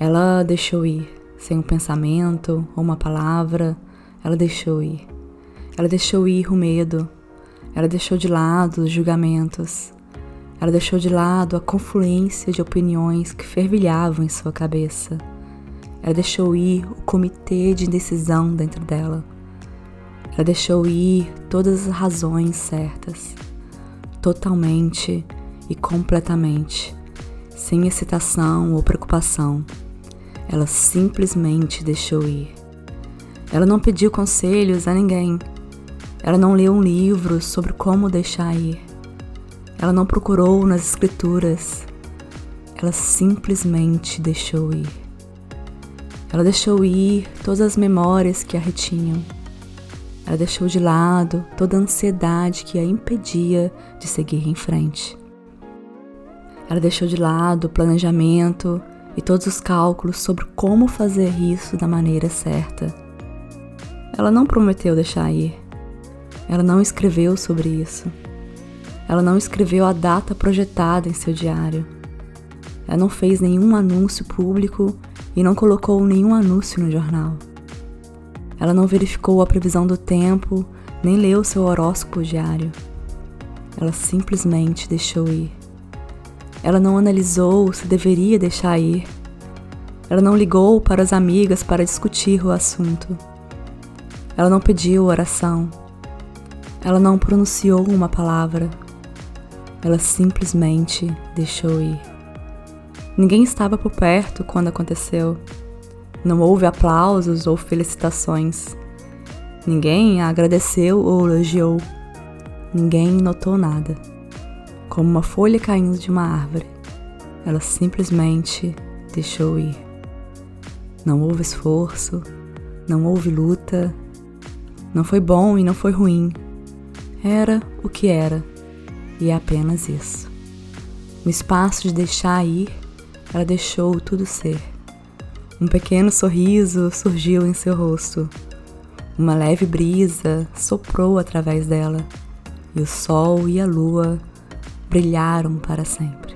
Ela deixou ir, sem um pensamento ou uma palavra, ela deixou ir. Ela deixou ir o medo, ela deixou de lado os julgamentos, ela deixou de lado a confluência de opiniões que fervilhavam em sua cabeça. Ela deixou ir o comitê de indecisão dentro dela. Ela deixou ir todas as razões certas, totalmente e completamente, sem excitação ou preocupação. Ela simplesmente deixou ir. Ela não pediu conselhos a ninguém. Ela não leu um livro sobre como deixar ir. Ela não procurou nas escrituras. Ela simplesmente deixou ir. Ela deixou ir todas as memórias que a retinham. Ela deixou de lado toda a ansiedade que a impedia de seguir em frente. Ela deixou de lado o planejamento e todos os cálculos sobre como fazer isso da maneira certa. Ela não prometeu deixar ir. Ela não escreveu sobre isso. Ela não escreveu a data projetada em seu diário. Ela não fez nenhum anúncio público e não colocou nenhum anúncio no jornal. Ela não verificou a previsão do tempo, nem leu seu horóscopo diário. Ela simplesmente deixou ir. Ela não analisou se deveria deixar ir. Ela não ligou para as amigas para discutir o assunto. Ela não pediu oração. Ela não pronunciou uma palavra. Ela simplesmente deixou ir. Ninguém estava por perto quando aconteceu. Não houve aplausos ou felicitações. Ninguém a agradeceu ou elogiou. Ninguém notou nada como uma folha caindo de uma árvore. Ela simplesmente deixou ir. Não houve esforço, não houve luta, não foi bom e não foi ruim. Era o que era, e é apenas isso. No espaço de deixar ir, ela deixou tudo ser. Um pequeno sorriso surgiu em seu rosto. Uma leve brisa soprou através dela, e o sol e a lua brilharam para sempre.